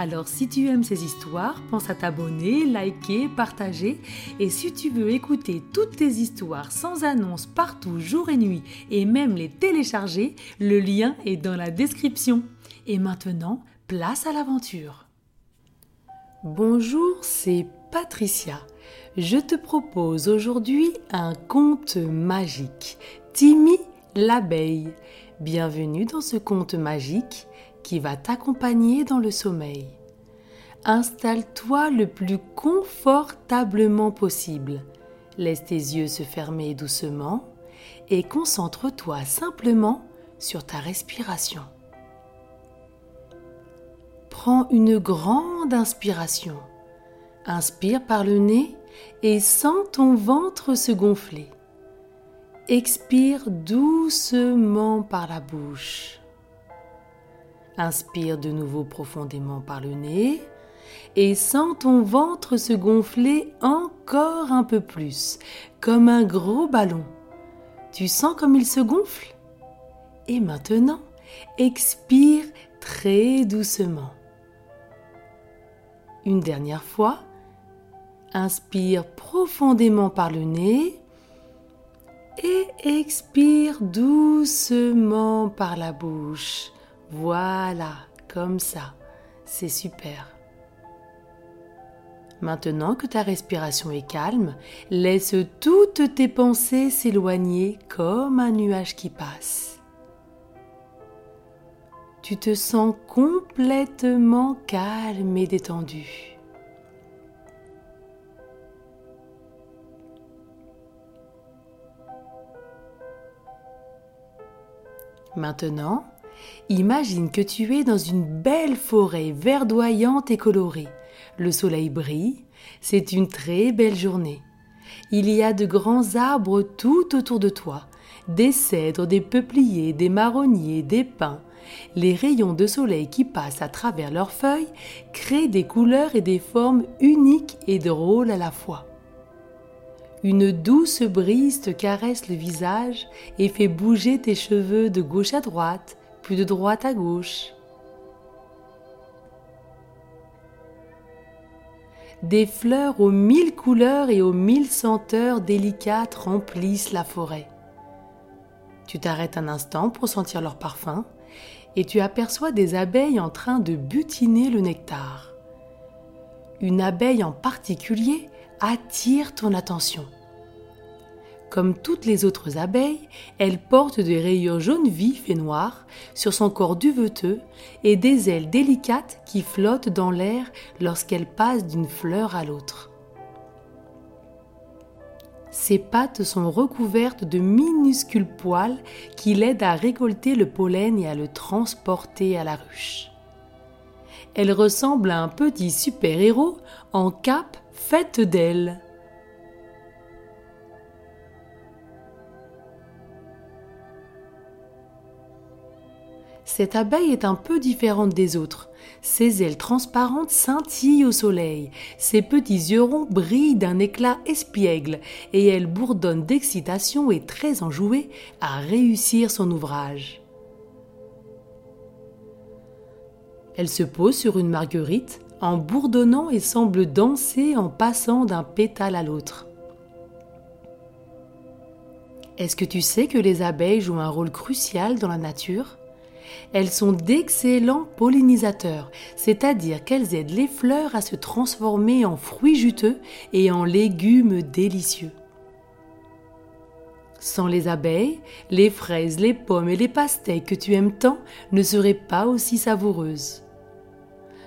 Alors si tu aimes ces histoires, pense à t'abonner, liker, partager. Et si tu veux écouter toutes tes histoires sans annonce partout, jour et nuit, et même les télécharger, le lien est dans la description. Et maintenant, place à l'aventure. Bonjour, c'est Patricia. Je te propose aujourd'hui un conte magique, Timmy l'abeille. Bienvenue dans ce conte magique qui va t'accompagner dans le sommeil. Installe-toi le plus confortablement possible. Laisse tes yeux se fermer doucement et concentre-toi simplement sur ta respiration. Prends une grande inspiration. Inspire par le nez et sens ton ventre se gonfler. Expire doucement par la bouche. Inspire de nouveau profondément par le nez et sens ton ventre se gonfler encore un peu plus, comme un gros ballon. Tu sens comme il se gonfle? Et maintenant, expire très doucement. Une dernière fois, inspire profondément par le nez et expire doucement par la bouche. Voilà, comme ça. C'est super. Maintenant que ta respiration est calme, laisse toutes tes pensées s'éloigner comme un nuage qui passe. Tu te sens complètement calme et détendu. Maintenant, Imagine que tu es dans une belle forêt verdoyante et colorée. Le soleil brille, c'est une très belle journée. Il y a de grands arbres tout autour de toi, des cèdres, des peupliers, des marronniers, des pins. Les rayons de soleil qui passent à travers leurs feuilles créent des couleurs et des formes uniques et drôles à la fois. Une douce brise te caresse le visage et fait bouger tes cheveux de gauche à droite, de droite à gauche. Des fleurs aux mille couleurs et aux mille senteurs délicates remplissent la forêt. Tu t'arrêtes un instant pour sentir leur parfum et tu aperçois des abeilles en train de butiner le nectar. Une abeille en particulier attire ton attention. Comme toutes les autres abeilles, elle porte des rayures jaunes vifs et noirs sur son corps duveteux et des ailes délicates qui flottent dans l'air lorsqu'elle passe d'une fleur à l'autre. Ses pattes sont recouvertes de minuscules poils qui l'aident à récolter le pollen et à le transporter à la ruche. Elle ressemble à un petit super-héros en cape faite d'ailes. Cette abeille est un peu différente des autres. Ses ailes transparentes scintillent au soleil, ses petits yeux ronds brillent d'un éclat espiègle, et elle bourdonne d'excitation et très enjouée à réussir son ouvrage. Elle se pose sur une marguerite en bourdonnant et semble danser en passant d'un pétale à l'autre. Est-ce que tu sais que les abeilles jouent un rôle crucial dans la nature? Elles sont d'excellents pollinisateurs, c'est-à-dire qu'elles aident les fleurs à se transformer en fruits juteux et en légumes délicieux. Sans les abeilles, les fraises, les pommes et les pastèques que tu aimes tant ne seraient pas aussi savoureuses.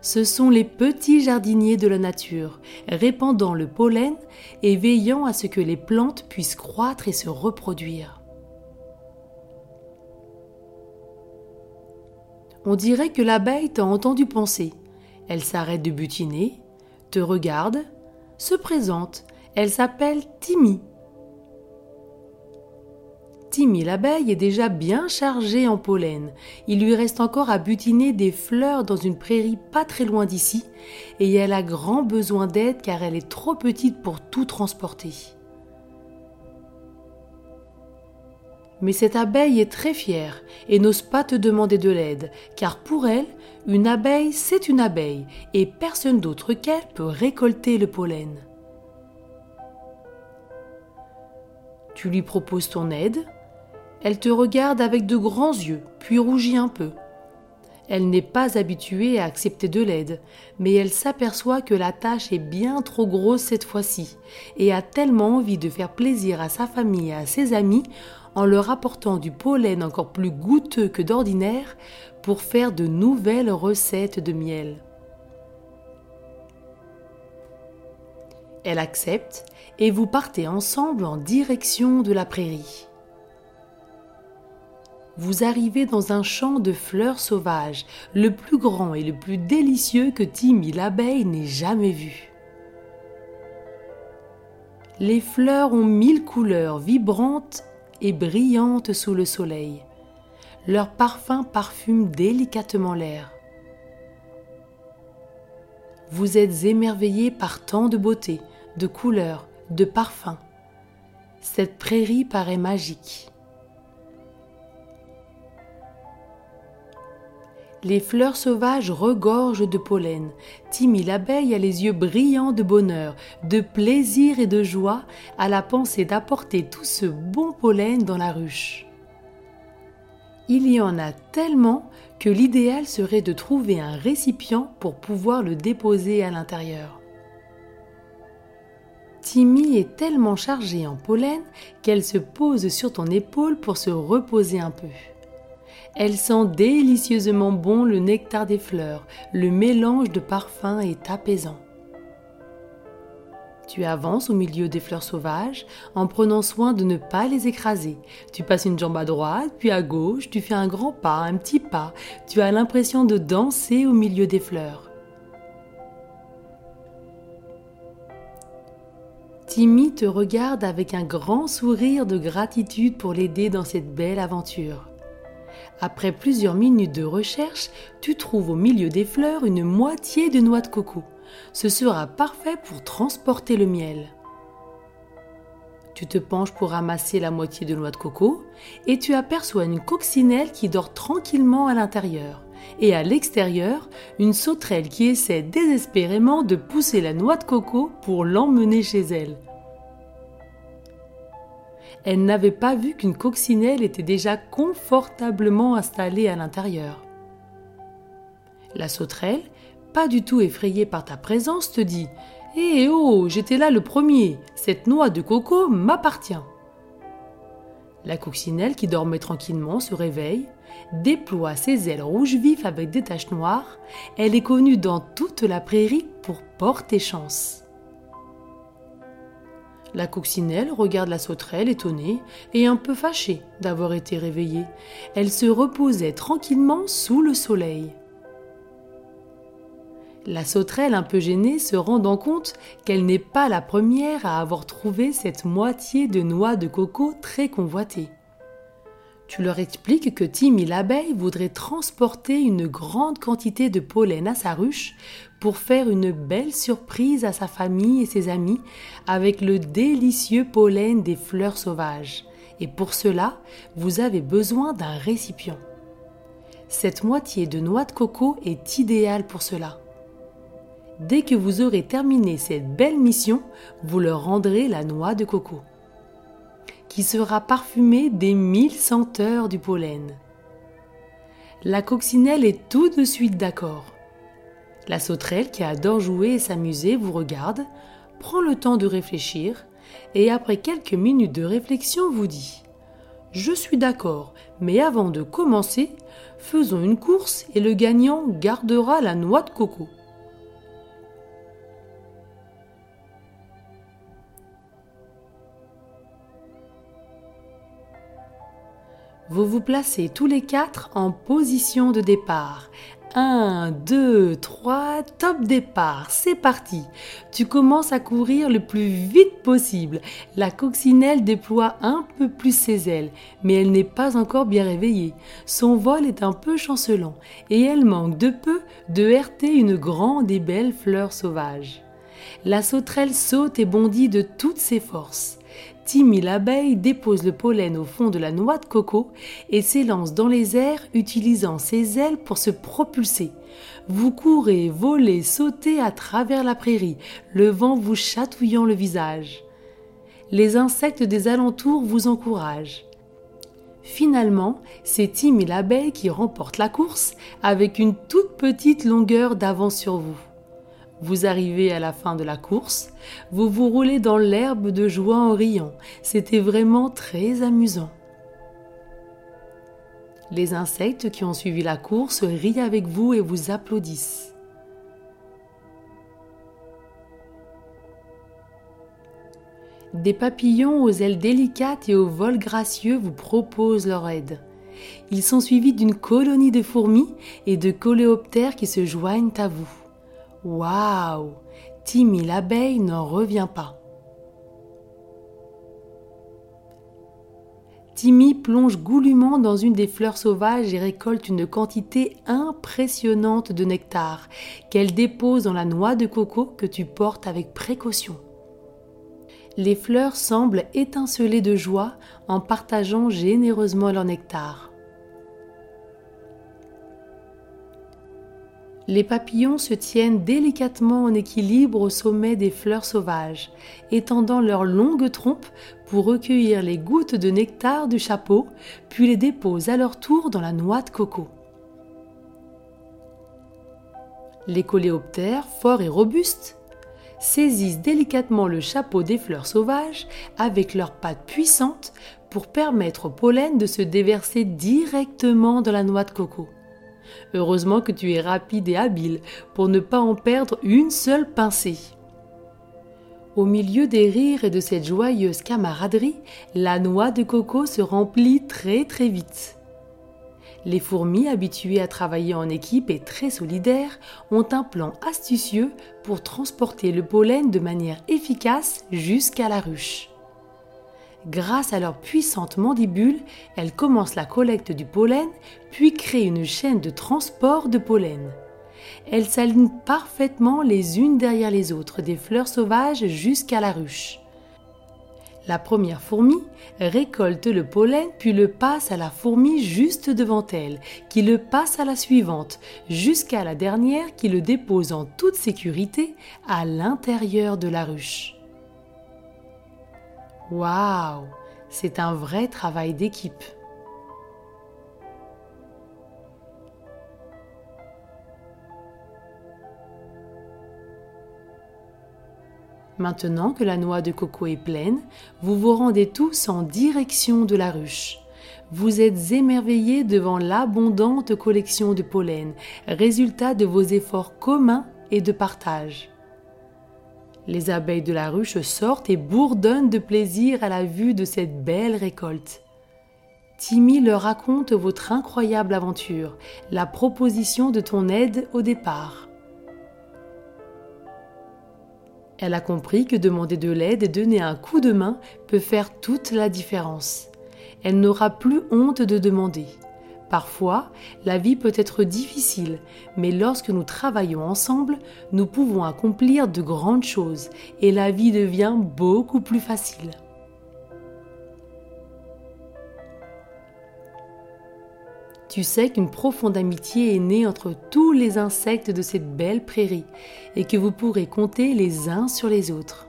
Ce sont les petits jardiniers de la nature, répandant le pollen et veillant à ce que les plantes puissent croître et se reproduire. On dirait que l'abeille t'a entendu penser. Elle s'arrête de butiner, te regarde, se présente. Elle s'appelle Timmy. Timmy l'abeille est déjà bien chargée en pollen. Il lui reste encore à butiner des fleurs dans une prairie pas très loin d'ici, et elle a grand besoin d'aide car elle est trop petite pour tout transporter. Mais cette abeille est très fière et n'ose pas te demander de l'aide, car pour elle, une abeille, c'est une abeille, et personne d'autre qu'elle peut récolter le pollen. Tu lui proposes ton aide, elle te regarde avec de grands yeux, puis rougit un peu. Elle n'est pas habituée à accepter de l'aide, mais elle s'aperçoit que la tâche est bien trop grosse cette fois-ci, et a tellement envie de faire plaisir à sa famille et à ses amis en leur apportant du pollen encore plus goûteux que d'ordinaire pour faire de nouvelles recettes de miel. Elle accepte et vous partez ensemble en direction de la prairie vous arrivez dans un champ de fleurs sauvages, le plus grand et le plus délicieux que Timmy l'abeille n'ait jamais vu. Les fleurs ont mille couleurs vibrantes et brillantes sous le soleil. Leur parfum parfume délicatement l'air. Vous êtes émerveillé par tant de beauté, de couleurs, de parfums. Cette prairie paraît magique. Les fleurs sauvages regorgent de pollen. Timmy l'abeille a les yeux brillants de bonheur, de plaisir et de joie à la pensée d'apporter tout ce bon pollen dans la ruche. Il y en a tellement que l'idéal serait de trouver un récipient pour pouvoir le déposer à l'intérieur. Timmy est tellement chargée en pollen qu'elle se pose sur ton épaule pour se reposer un peu. Elle sent délicieusement bon le nectar des fleurs, le mélange de parfums est apaisant. Tu avances au milieu des fleurs sauvages en prenant soin de ne pas les écraser. Tu passes une jambe à droite, puis à gauche, tu fais un grand pas, un petit pas. Tu as l'impression de danser au milieu des fleurs. Timmy te regarde avec un grand sourire de gratitude pour l'aider dans cette belle aventure. Après plusieurs minutes de recherche, tu trouves au milieu des fleurs une moitié de noix de coco. Ce sera parfait pour transporter le miel. Tu te penches pour ramasser la moitié de noix de coco et tu aperçois une coccinelle qui dort tranquillement à l'intérieur et à l'extérieur une sauterelle qui essaie désespérément de pousser la noix de coco pour l'emmener chez elle elle n'avait pas vu qu'une coccinelle était déjà confortablement installée à l'intérieur. La sauterelle, pas du tout effrayée par ta présence, te dit Eh oh, j'étais là le premier, cette noix de coco m'appartient. La coccinelle, qui dormait tranquillement, se réveille, déploie ses ailes rouges vifs avec des taches noires. Elle est connue dans toute la prairie pour porter chance. La coccinelle regarde la sauterelle étonnée et un peu fâchée d'avoir été réveillée. Elle se reposait tranquillement sous le soleil. La sauterelle, un peu gênée, se rendant compte qu'elle n'est pas la première à avoir trouvé cette moitié de noix de coco très convoitée. Tu leur expliques que Timmy l'abeille voudrait transporter une grande quantité de pollen à sa ruche pour faire une belle surprise à sa famille et ses amis avec le délicieux pollen des fleurs sauvages. Et pour cela, vous avez besoin d'un récipient. Cette moitié de noix de coco est idéale pour cela. Dès que vous aurez terminé cette belle mission, vous leur rendrez la noix de coco sera parfumé des mille senteurs du pollen. La coccinelle est tout de suite d'accord. La sauterelle, qui adore jouer et s'amuser, vous regarde, prend le temps de réfléchir et après quelques minutes de réflexion vous dit Je suis d'accord, mais avant de commencer, faisons une course et le gagnant gardera la noix de coco. Vous vous placez tous les quatre en position de départ, 1, 2, 3, top départ, c'est parti. Tu commences à courir le plus vite possible. La coccinelle déploie un peu plus ses ailes, mais elle n'est pas encore bien réveillée. Son vol est un peu chancelant et elle manque de peu de heurter une grande et belle fleur sauvage. La sauterelle saute et bondit de toutes ses forces. Timmy l'abeille dépose le pollen au fond de la noix de coco et s'élance dans les airs utilisant ses ailes pour se propulser. Vous courez, volez, sautez à travers la prairie, le vent vous chatouillant le visage. Les insectes des alentours vous encouragent. Finalement, c'est Timmy l'abeille qui remporte la course avec une toute petite longueur d'avance sur vous. Vous arrivez à la fin de la course, vous vous roulez dans l'herbe de joie en riant. C'était vraiment très amusant. Les insectes qui ont suivi la course rient avec vous et vous applaudissent. Des papillons aux ailes délicates et au vol gracieux vous proposent leur aide. Ils sont suivis d'une colonie de fourmis et de coléoptères qui se joignent à vous. Waouh Timmy l'abeille n'en revient pas. Timmy plonge goulûment dans une des fleurs sauvages et récolte une quantité impressionnante de nectar qu'elle dépose dans la noix de coco que tu portes avec précaution. Les fleurs semblent étinceler de joie en partageant généreusement leur nectar. Les papillons se tiennent délicatement en équilibre au sommet des fleurs sauvages, étendant leurs longues trompes pour recueillir les gouttes de nectar du chapeau, puis les déposent à leur tour dans la noix de coco. Les coléoptères, forts et robustes, saisissent délicatement le chapeau des fleurs sauvages avec leurs pattes puissantes pour permettre au pollen de se déverser directement dans la noix de coco. Heureusement que tu es rapide et habile pour ne pas en perdre une seule pincée. Au milieu des rires et de cette joyeuse camaraderie, la noix de coco se remplit très très vite. Les fourmis, habituées à travailler en équipe et très solidaires, ont un plan astucieux pour transporter le pollen de manière efficace jusqu'à la ruche. Grâce à leurs puissantes mandibules, elles commencent la collecte du pollen, puis créent une chaîne de transport de pollen. Elles s'alignent parfaitement les unes derrière les autres des fleurs sauvages jusqu'à la ruche. La première fourmi récolte le pollen puis le passe à la fourmi juste devant elle, qui le passe à la suivante, jusqu'à la dernière qui le dépose en toute sécurité à l'intérieur de la ruche. Waouh, c'est un vrai travail d'équipe. Maintenant que la noix de coco est pleine, vous vous rendez tous en direction de la ruche. Vous êtes émerveillés devant l'abondante collection de pollen, résultat de vos efforts communs et de partage. Les abeilles de la ruche sortent et bourdonnent de plaisir à la vue de cette belle récolte. Timmy leur raconte votre incroyable aventure, la proposition de ton aide au départ. Elle a compris que demander de l'aide et donner un coup de main peut faire toute la différence. Elle n'aura plus honte de demander. Parfois, la vie peut être difficile, mais lorsque nous travaillons ensemble, nous pouvons accomplir de grandes choses et la vie devient beaucoup plus facile. Tu sais qu'une profonde amitié est née entre tous les insectes de cette belle prairie et que vous pourrez compter les uns sur les autres.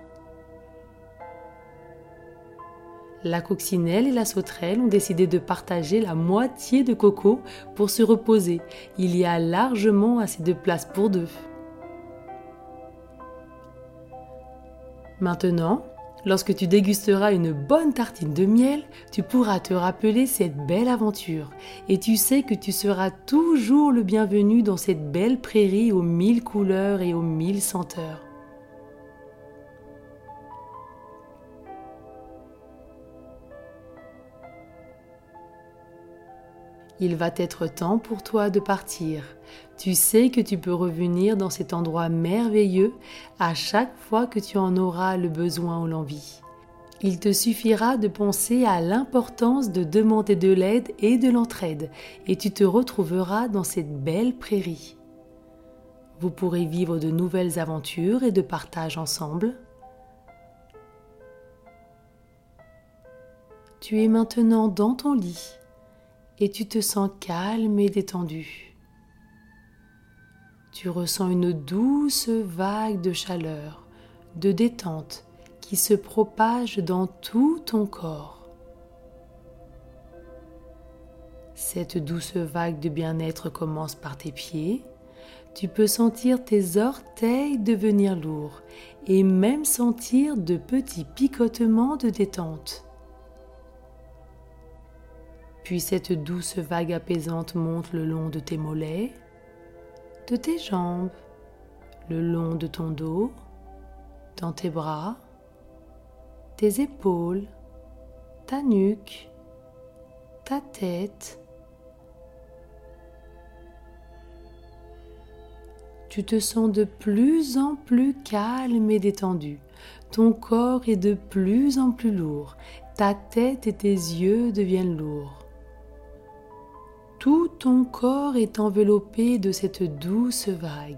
La coccinelle et la sauterelle ont décidé de partager la moitié de coco pour se reposer. Il y a largement assez de place pour deux. Maintenant, lorsque tu dégusteras une bonne tartine de miel, tu pourras te rappeler cette belle aventure et tu sais que tu seras toujours le bienvenu dans cette belle prairie aux mille couleurs et aux mille senteurs. Il va être temps pour toi de partir. Tu sais que tu peux revenir dans cet endroit merveilleux à chaque fois que tu en auras le besoin ou l'envie. Il te suffira de penser à l'importance de demander de l'aide et de l'entraide, et tu te retrouveras dans cette belle prairie. Vous pourrez vivre de nouvelles aventures et de partage ensemble. Tu es maintenant dans ton lit et tu te sens calme et détendu. Tu ressens une douce vague de chaleur, de détente qui se propage dans tout ton corps. Cette douce vague de bien-être commence par tes pieds. Tu peux sentir tes orteils devenir lourds et même sentir de petits picotements de détente. Puis cette douce vague apaisante monte le long de tes mollets, de tes jambes, le long de ton dos, dans tes bras, tes épaules, ta nuque, ta tête. Tu te sens de plus en plus calme et détendu. Ton corps est de plus en plus lourd. Ta tête et tes yeux deviennent lourds. Tout ton corps est enveloppé de cette douce vague.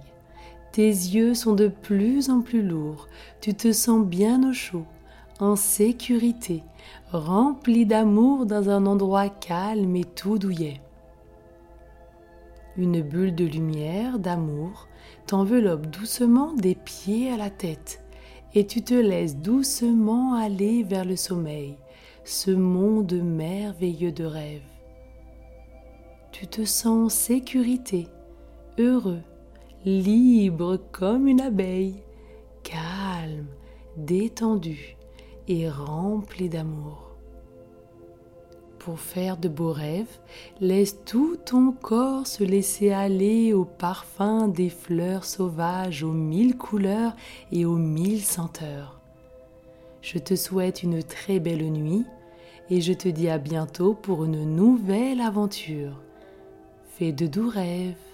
Tes yeux sont de plus en plus lourds. Tu te sens bien au chaud en sécurité, rempli d'amour dans un endroit calme et tout douillet. Une bulle de lumière, d'amour, t'enveloppe doucement des pieds à la tête et tu te laisses doucement aller vers le sommeil, ce monde merveilleux de rêve. Tu te sens en sécurité, heureux, libre comme une abeille, calme, détendu et rempli d'amour. Pour faire de beaux rêves, laisse tout ton corps se laisser aller au parfum des fleurs sauvages aux mille couleurs et aux mille senteurs. Je te souhaite une très belle nuit et je te dis à bientôt pour une nouvelle aventure. Fais de doux rêves.